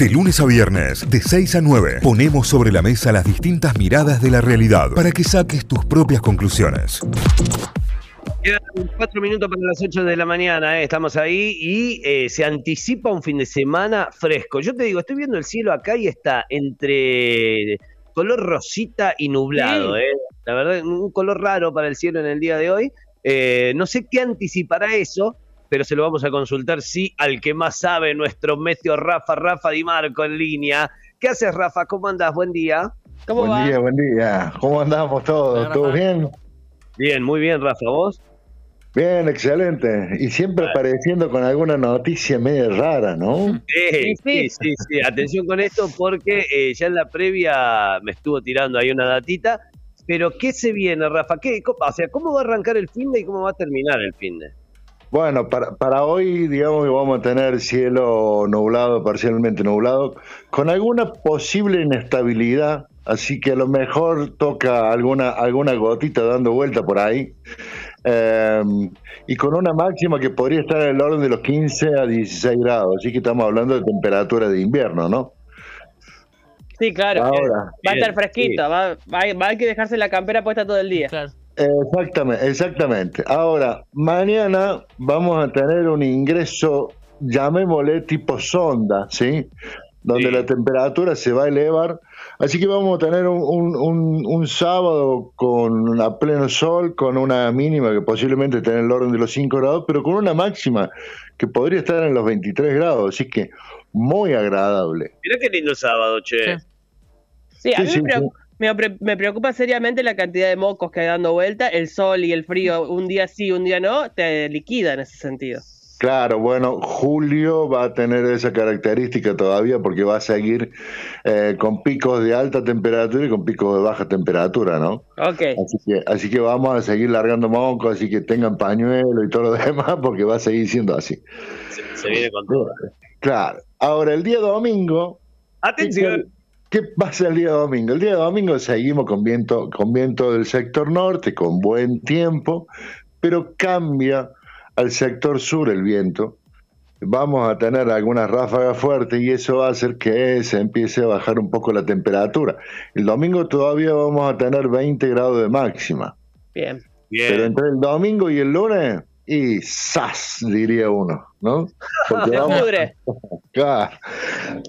De lunes a viernes, de 6 a 9, ponemos sobre la mesa las distintas miradas de la realidad para que saques tus propias conclusiones. Quedan cuatro minutos para las 8 de la mañana, eh, estamos ahí y eh, se anticipa un fin de semana fresco. Yo te digo, estoy viendo el cielo acá y está entre color rosita y nublado. Eh. La verdad, un color raro para el cielo en el día de hoy. Eh, no sé qué anticipará eso, pero se lo vamos a consultar, sí, al que más sabe, nuestro meteo Rafa, Rafa Di Marco en línea. ¿Qué haces, Rafa? ¿Cómo andas? Buen día. ¿Cómo buen día, buen día. ¿Cómo andamos todos? ¿Todo bien? Bien, muy bien, Rafa. ¿Vos? Bien, excelente. Y siempre apareciendo con alguna noticia medio rara, ¿no? Sí, sí, sí, sí. Atención con esto porque eh, ya en la previa me estuvo tirando ahí una datita. Pero ¿qué se viene, Rafa? ¿Qué, o sea, ¿cómo va a arrancar el fin de y cómo va a terminar el fin de? Bueno, para, para hoy, digamos que vamos a tener cielo nublado, parcialmente nublado, con alguna posible inestabilidad, así que a lo mejor toca alguna, alguna gotita dando vuelta por ahí. Eh, y con una máxima que podría estar en el orden de los 15 a 16 grados, así que estamos hablando de temperatura de invierno, ¿no? Sí, claro. va a estar fresquito, va, va, a haber que dejarse la campera puesta todo el día. Claro. Exactamente, exactamente. Ahora, mañana vamos a tener un ingreso, llamémosle tipo sonda, ¿sí? Donde la temperatura se va a elevar. Así que vamos a tener un, un, sábado con a pleno sol, con una mínima que posiblemente esté en el orden de los 5 grados, pero con una máxima que podría estar en los 23 grados. Así que muy agradable. Mira qué lindo sábado, che. Sí, a mí me, preocupa, seriamente la cantidad de mocos que hay dando vuelta. El sol y el frío, un día sí, un día no, te liquida en ese sentido. Claro, bueno, julio va a tener esa característica todavía porque va a seguir eh, con picos de alta temperatura y con picos de baja temperatura, ¿no? Ok. Así que, así que vamos a seguir largando mocos, así que tengan pañuelo y todo lo demás porque va a seguir siendo así. Se, viene con todo. Claro. Ahora, el día domingo... Atención. ¿Qué pasa el día domingo? El día domingo seguimos con viento, con viento del sector norte, con buen tiempo, pero cambia al sector sur el viento. Vamos a tener algunas ráfagas fuertes y eso va a hacer que se empiece a bajar un poco la temperatura. El domingo todavía vamos a tener 20 grados de máxima. Bien. Bien. Pero entre el domingo y el lunes, y ¡zas! diría uno, ¿no? Porque vamos,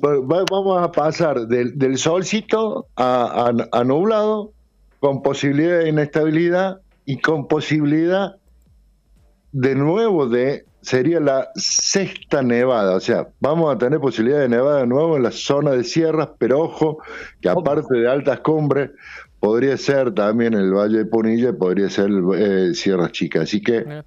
vamos a pasar del, solcito a, nublado, con posibilidad de inestabilidad y con posibilidad de nuevo de, sería la sexta nevada, o sea, vamos a tener posibilidad de nevada de nuevo en la zona de sierras, pero ojo, que aparte de altas cumbres, podría ser también el Valle de Punilla, podría ser eh, Sierras Chicas, así que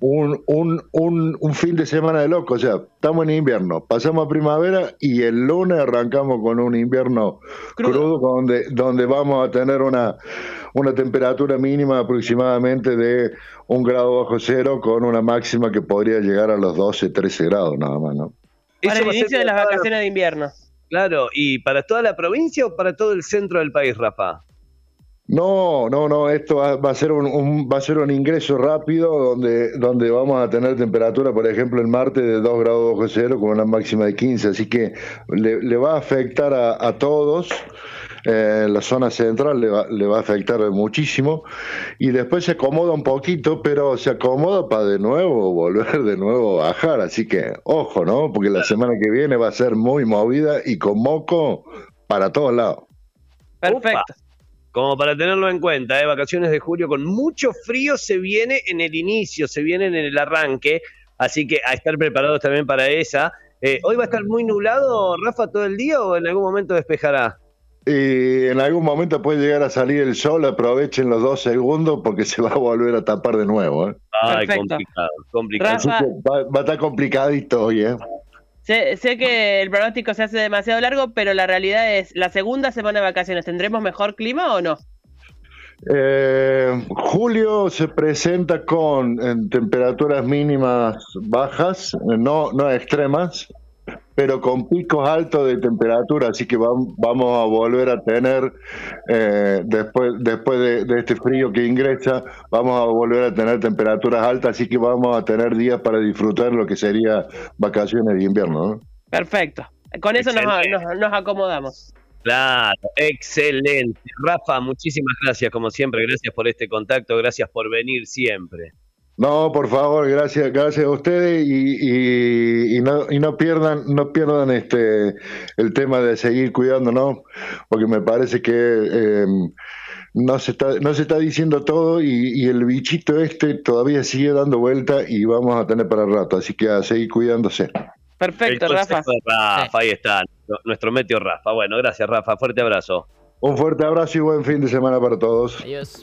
un, un, un, un, fin de semana de loco. O sea, estamos en invierno, pasamos a primavera y el lunes arrancamos con un invierno crudo, donde, donde vamos a tener una, una temperatura mínima aproximadamente de un grado bajo cero con una máxima que podría llegar a los 12, 13 grados nada más, ¿no? Para el inicio de las vacaciones de invierno. Claro, ¿y para toda la provincia o para todo el centro del país, Rafa? No, no, no, esto va, a ser un, va a ser un ingreso rápido donde, donde vamos a tener temperatura, por ejemplo, el martes de 2 grados cero con una máxima de 15, así que le, va a afectar a, todos. Eh, la zona central le va, le va a afectar muchísimo y después se acomoda un poquito, pero se acomoda para de nuevo volver de nuevo a bajar, así que ojo, ¿no? Porque la semana que viene va a ser muy movida y con moco para todos lados. Perfecto como para tenerlo en cuenta, ¿eh? vacaciones de julio con mucho frío se viene en el inicio, se viene en el arranque, así que a estar preparados también para esa. Eh, ¿Hoy va a estar muy nublado, Rafa, todo el día o en algún momento despejará? Y en algún momento puede llegar a salir el sol, aprovechen los dos segundos porque se va a volver a tapar de nuevo. ¿eh? Ay, complicado, complicado. va, va, a estar complicadito hoy, ¿eh? Sé, que el pronóstico se hace demasiado largo, pero la realidad es, la segunda semana de vacaciones, ¿tendremos mejor clima o no? Eh, julio se presenta con temperaturas mínimas bajas, no, no extremas, pero con picos altos de temperatura, así que vamos, a volver a tener, eh, después, después de, este frío que ingresa, vamos a volver a tener temperaturas altas, así que vamos a tener días para disfrutar lo que sería vacaciones de invierno. Perfecto. Con eso nos, nos, acomodamos. Claro, excelente. Rafa, muchísimas gracias como siempre. Gracias por este contacto, gracias por venir siempre. No, por favor, gracias, gracias a ustedes y, y, no, y no pierdan, no pierdan este el tema de seguir cuidándonos, porque me parece que eh, no se está, no se está diciendo todo y, el bichito este todavía sigue dando vuelta y vamos a tener para el rato, así que a seguir cuidándose. Perfecto, Rafa. Rafa, ahí está, nuestro meteo Rafa. Bueno, gracias Rafa, fuerte abrazo. Un fuerte abrazo y buen fin de semana para todos. Adiós.